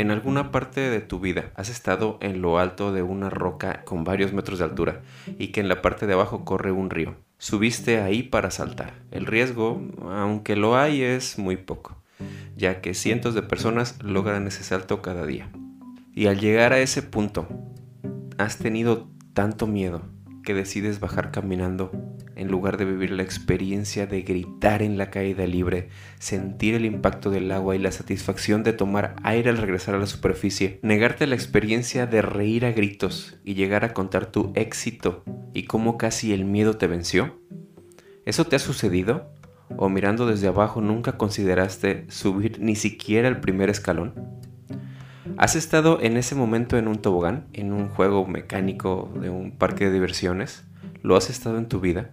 En alguna parte de tu vida has estado en lo alto de una roca con varios metros de altura y que en la parte de abajo corre un río. Subiste ahí para saltar. El riesgo, aunque lo hay, es muy poco, ya que cientos de personas logran ese salto cada día. Y al llegar a ese punto, has tenido tanto miedo que decides bajar caminando en lugar de vivir la experiencia de gritar en la caída libre, sentir el impacto del agua y la satisfacción de tomar aire al regresar a la superficie, negarte la experiencia de reír a gritos y llegar a contar tu éxito y cómo casi el miedo te venció? ¿Eso te ha sucedido? ¿O mirando desde abajo nunca consideraste subir ni siquiera el primer escalón? ¿Has estado en ese momento en un tobogán, en un juego mecánico de un parque de diversiones? ¿Lo has estado en tu vida?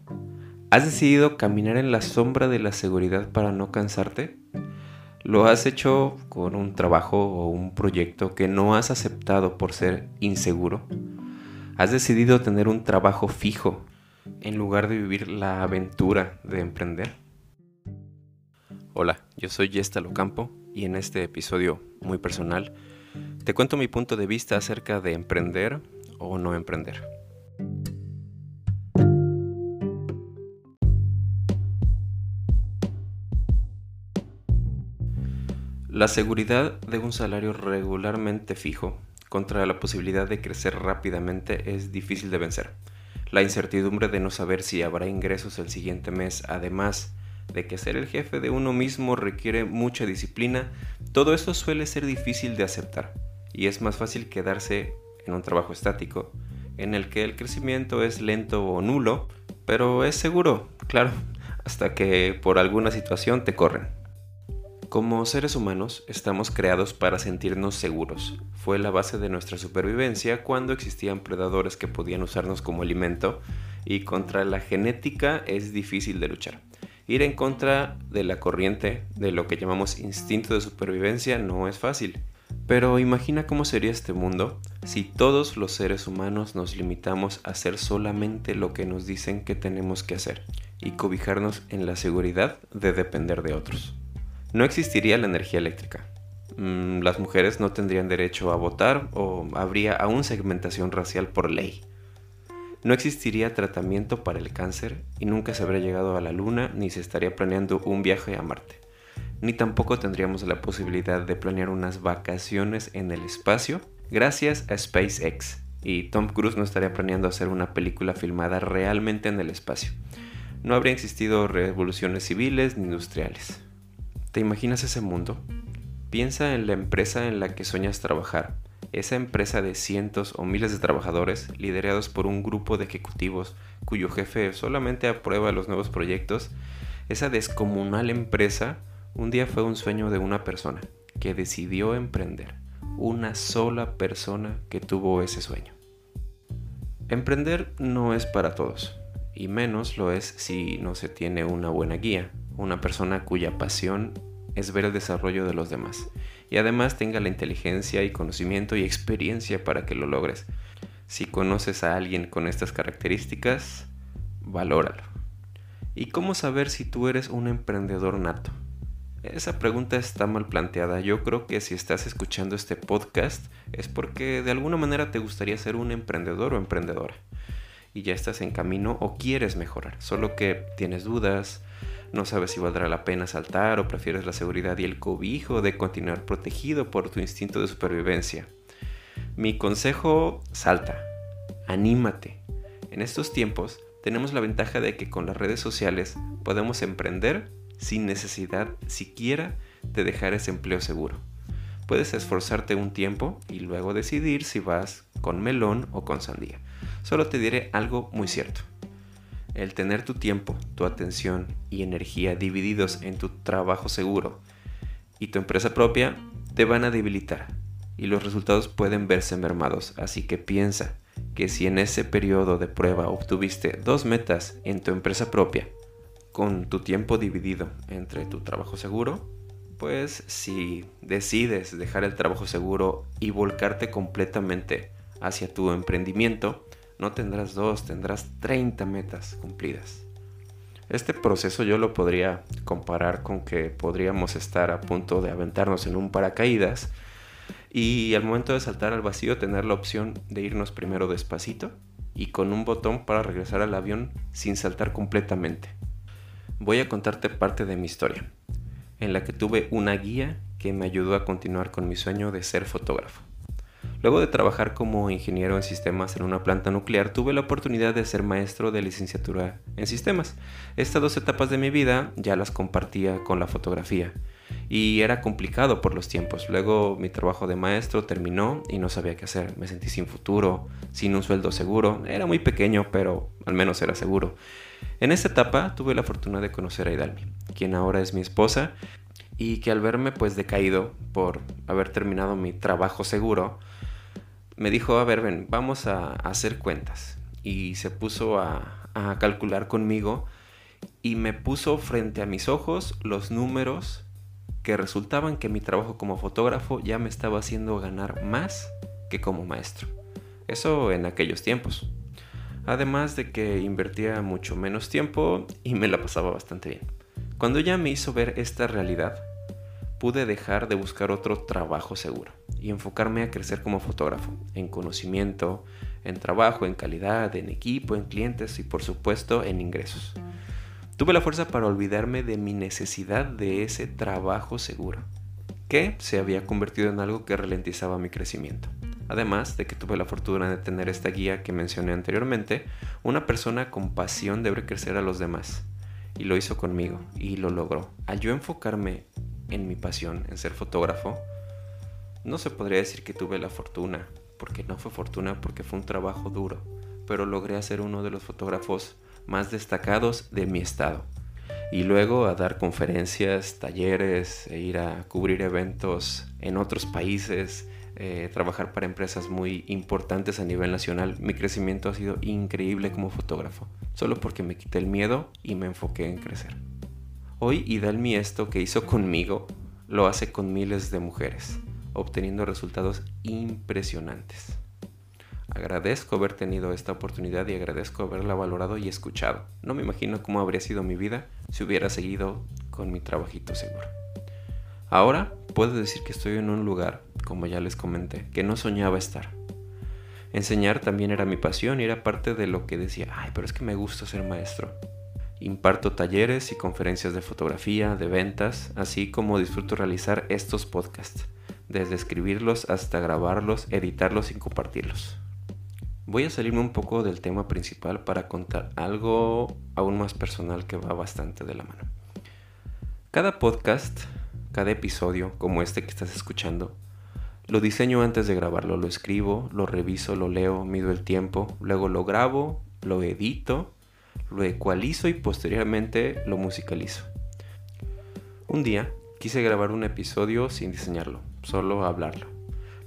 ¿Has decidido caminar en la sombra de la seguridad para no cansarte? ¿Lo has hecho con un trabajo o un proyecto que no has aceptado por ser inseguro? ¿Has decidido tener un trabajo fijo en lugar de vivir la aventura de emprender? Hola, yo soy Yesta Locampo y en este episodio muy personal te cuento mi punto de vista acerca de emprender o no emprender. La seguridad de un salario regularmente fijo contra la posibilidad de crecer rápidamente es difícil de vencer. La incertidumbre de no saber si habrá ingresos el siguiente mes, además de que ser el jefe de uno mismo requiere mucha disciplina, todo esto suele ser difícil de aceptar y es más fácil quedarse en un trabajo estático, en el que el crecimiento es lento o nulo, pero es seguro, claro, hasta que por alguna situación te corren. Como seres humanos estamos creados para sentirnos seguros. Fue la base de nuestra supervivencia cuando existían predadores que podían usarnos como alimento y contra la genética es difícil de luchar. Ir en contra de la corriente de lo que llamamos instinto de supervivencia no es fácil. Pero imagina cómo sería este mundo si todos los seres humanos nos limitamos a hacer solamente lo que nos dicen que tenemos que hacer y cobijarnos en la seguridad de depender de otros no existiría la energía eléctrica. Mm, las mujeres no tendrían derecho a votar o habría aún segmentación racial por ley. No existiría tratamiento para el cáncer y nunca se habría llegado a la Luna ni se estaría planeando un viaje a Marte. Ni tampoco tendríamos la posibilidad de planear unas vacaciones en el espacio gracias a SpaceX. Y Tom Cruise no estaría planeando hacer una película filmada realmente en el espacio. No habría existido revoluciones civiles ni industriales. ¿Te imaginas ese mundo? Piensa en la empresa en la que sueñas trabajar, esa empresa de cientos o miles de trabajadores liderados por un grupo de ejecutivos cuyo jefe solamente aprueba los nuevos proyectos, esa descomunal empresa un día fue un sueño de una persona que decidió emprender, una sola persona que tuvo ese sueño. Emprender no es para todos, y menos lo es si no se tiene una buena guía, una persona cuya pasión es ver el desarrollo de los demás y además tenga la inteligencia y conocimiento y experiencia para que lo logres. Si conoces a alguien con estas características, valóralo. ¿Y cómo saber si tú eres un emprendedor nato? Esa pregunta está mal planteada. Yo creo que si estás escuchando este podcast es porque de alguna manera te gustaría ser un emprendedor o emprendedora. Y ya estás en camino o quieres mejorar. Solo que tienes dudas, no sabes si valdrá la pena saltar o prefieres la seguridad y el cobijo de continuar protegido por tu instinto de supervivencia. Mi consejo, salta, anímate. En estos tiempos tenemos la ventaja de que con las redes sociales podemos emprender sin necesidad siquiera de dejar ese empleo seguro. Puedes esforzarte un tiempo y luego decidir si vas con melón o con sandía. Solo te diré algo muy cierto. El tener tu tiempo, tu atención y energía divididos en tu trabajo seguro y tu empresa propia te van a debilitar y los resultados pueden verse mermados. Así que piensa que si en ese periodo de prueba obtuviste dos metas en tu empresa propia, con tu tiempo dividido entre tu trabajo seguro, pues si decides dejar el trabajo seguro y volcarte completamente hacia tu emprendimiento, no tendrás dos, tendrás 30 metas cumplidas. Este proceso yo lo podría comparar con que podríamos estar a punto de aventarnos en un paracaídas y al momento de saltar al vacío tener la opción de irnos primero despacito y con un botón para regresar al avión sin saltar completamente. Voy a contarte parte de mi historia, en la que tuve una guía que me ayudó a continuar con mi sueño de ser fotógrafo. Luego de trabajar como ingeniero en sistemas en una planta nuclear, tuve la oportunidad de ser maestro de licenciatura en sistemas. Estas dos etapas de mi vida ya las compartía con la fotografía y era complicado por los tiempos. Luego mi trabajo de maestro terminó y no sabía qué hacer. Me sentí sin futuro, sin un sueldo seguro. Era muy pequeño, pero al menos era seguro. En esta etapa tuve la fortuna de conocer a Idalmi, quien ahora es mi esposa y que al verme pues decaído por haber terminado mi trabajo seguro, me dijo, a ver, ven, vamos a, hacer cuentas. Y se puso a, a calcular conmigo y me puso frente a mis ojos los números que resultaban que mi trabajo como fotógrafo ya me estaba haciendo ganar más que como maestro. Eso en aquellos tiempos. Además de que invertía mucho menos tiempo y me la pasaba bastante bien. Cuando ya me hizo ver esta realidad, pude dejar de buscar otro trabajo seguro y enfocarme a crecer como fotógrafo, en conocimiento, en trabajo, en calidad, en equipo, en clientes y por supuesto en ingresos. Tuve la fuerza para olvidarme de mi necesidad de ese trabajo seguro, que se había convertido en algo que ralentizaba mi crecimiento. Además de que tuve la fortuna de tener esta guía que mencioné anteriormente, una persona con pasión debe crecer a los demás y lo hizo conmigo y lo logró. Al yo enfocarme en mi pasión, en ser fotógrafo, no se podría decir que tuve la fortuna, porque no fue fortuna, porque fue un trabajo duro, pero logré ser uno de los fotógrafos más destacados de mi estado. Y luego a dar conferencias, talleres, e ir a cubrir eventos en otros países, eh, trabajar para empresas muy importantes a nivel nacional. Mi crecimiento ha sido increíble como fotógrafo, solo porque me quité el miedo y me enfoqué en crecer. Hoy Idalmi esto que hizo conmigo lo hace con miles de mujeres, obteniendo resultados impresionantes. Agradezco haber tenido esta oportunidad y agradezco haberla valorado y escuchado. No me imagino cómo habría sido mi vida si hubiera seguido con mi trabajito seguro. Ahora puedo decir que estoy en un lugar como ya les comenté, que no soñaba estar. Enseñar también era mi pasión y era parte de lo que decía, ay, pero es que me gusta ser maestro. Imparto talleres y conferencias de fotografía, de ventas, así como disfruto realizar estos podcasts, desde escribirlos hasta grabarlos, editarlos y compartirlos. Voy a salirme un poco del tema principal para contar algo aún más personal que va bastante de la mano. Cada podcast, cada episodio como este que estás escuchando, lo diseño antes de grabarlo, lo escribo, lo reviso, lo leo, mido el tiempo, luego lo grabo, lo edito, lo ecualizo y posteriormente lo musicalizo. Un día quise grabar un episodio sin diseñarlo, solo hablarlo.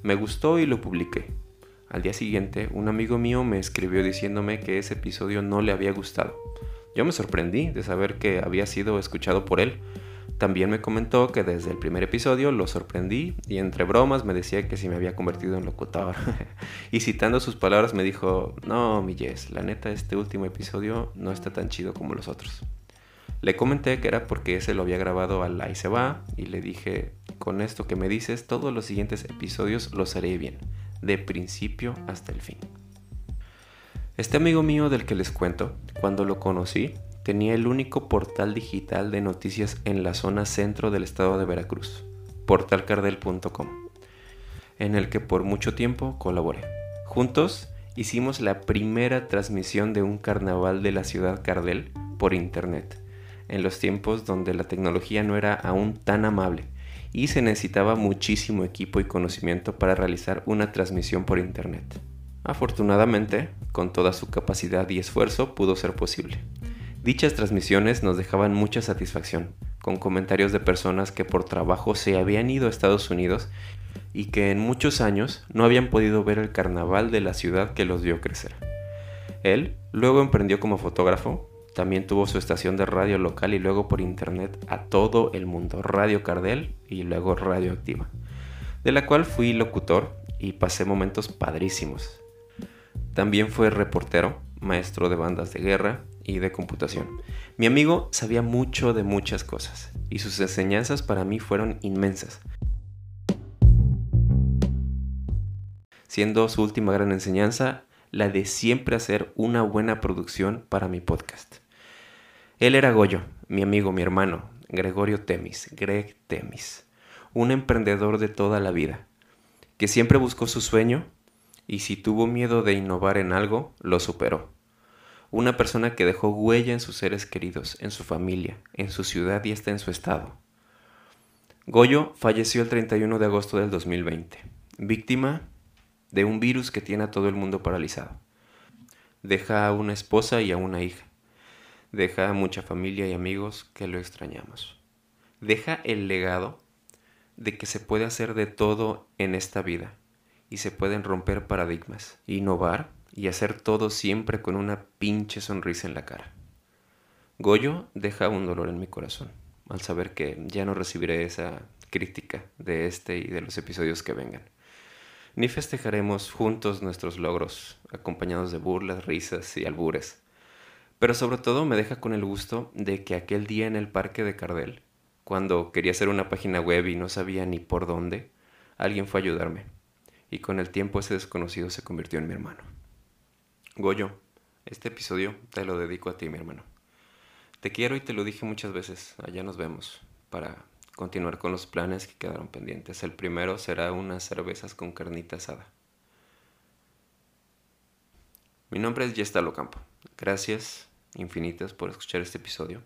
Me gustó y lo publiqué. Al día siguiente, un amigo mío me escribió diciéndome que ese episodio no le había gustado. Yo me sorprendí de saber que había sido escuchado por él, también me comentó que desde el primer episodio lo sorprendí y entre bromas me decía que si me había convertido en locutor. y citando sus palabras me dijo, no, mi Jess, la neta este último episodio no está tan chido como los otros. Le comenté que era porque ese lo había grabado al y se va y le dije, con esto que me dices, todos los siguientes episodios los haré bien, de principio hasta el fin. Este amigo mío del que les cuento, cuando lo conocí, tenía el único portal digital de noticias en la zona centro del estado de Veracruz, portalcardel.com, en el que por mucho tiempo colaboré. Juntos hicimos la primera transmisión de un carnaval de la ciudad Cardel por internet, en los tiempos donde la tecnología no era aún tan amable y se necesitaba muchísimo equipo y conocimiento para realizar una transmisión por internet. Afortunadamente, con toda su capacidad y esfuerzo pudo ser posible. Dichas transmisiones nos dejaban mucha satisfacción, con comentarios de personas que por trabajo se habían ido a Estados Unidos y que en muchos años no habían podido ver el carnaval de la ciudad que los vio crecer. Él luego emprendió como fotógrafo, también tuvo su estación de radio local y luego por internet a todo el mundo, Radio Cardel y luego Radio Activa, de la cual fui locutor y pasé momentos padrísimos. También fue reportero, maestro de bandas de guerra, y de computación. Mi amigo sabía mucho de muchas cosas y sus enseñanzas para mí fueron inmensas. siendo su última gran enseñanza la de siempre hacer una buena producción para mi podcast. Él era Goyo, mi amigo, mi hermano, Gregorio Temis, Greg Temis, un emprendedor de toda la vida, que siempre buscó su sueño y si tuvo miedo de innovar en algo, lo superó. Una persona que dejó huella en sus seres queridos, en su familia, en su ciudad y hasta en su estado. Goyo falleció el 31 de agosto del 2020, víctima de un virus que tiene a todo el mundo paralizado. Deja a una esposa y a una hija. Deja a mucha familia y amigos que lo extrañamos. Deja el legado de que se puede hacer de todo en esta vida y se pueden romper paradigmas, innovar y hacer todo siempre con una pinche sonrisa en la cara. Goyo deja un dolor en mi corazón al saber que ya no recibiré esa crítica de este y de los episodios que vengan. Ni festejaremos juntos nuestros logros, acompañados de burlas, risas y albures. Pero sobre todo me deja con el gusto de que aquel día en el parque de Cardel, cuando quería hacer una página web y no sabía ni por dónde, alguien fue a ayudarme. Y con el tiempo ese desconocido se convirtió en mi hermano. Goyo, este episodio te lo dedico a ti, mi hermano. Te quiero y te lo dije muchas veces. Allá nos vemos para continuar con los planes que quedaron pendientes. El primero será unas cervezas con carnita asada. Mi nombre es Yestalo Campo. Gracias infinitas por escuchar este episodio.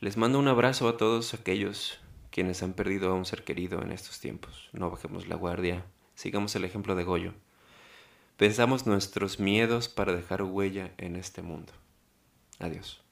Les mando un abrazo a todos aquellos quienes han perdido a un ser querido en estos tiempos. No bajemos la guardia, sigamos el ejemplo de Goyo. Pensamos nuestros miedos para dejar huella en este mundo. Adiós.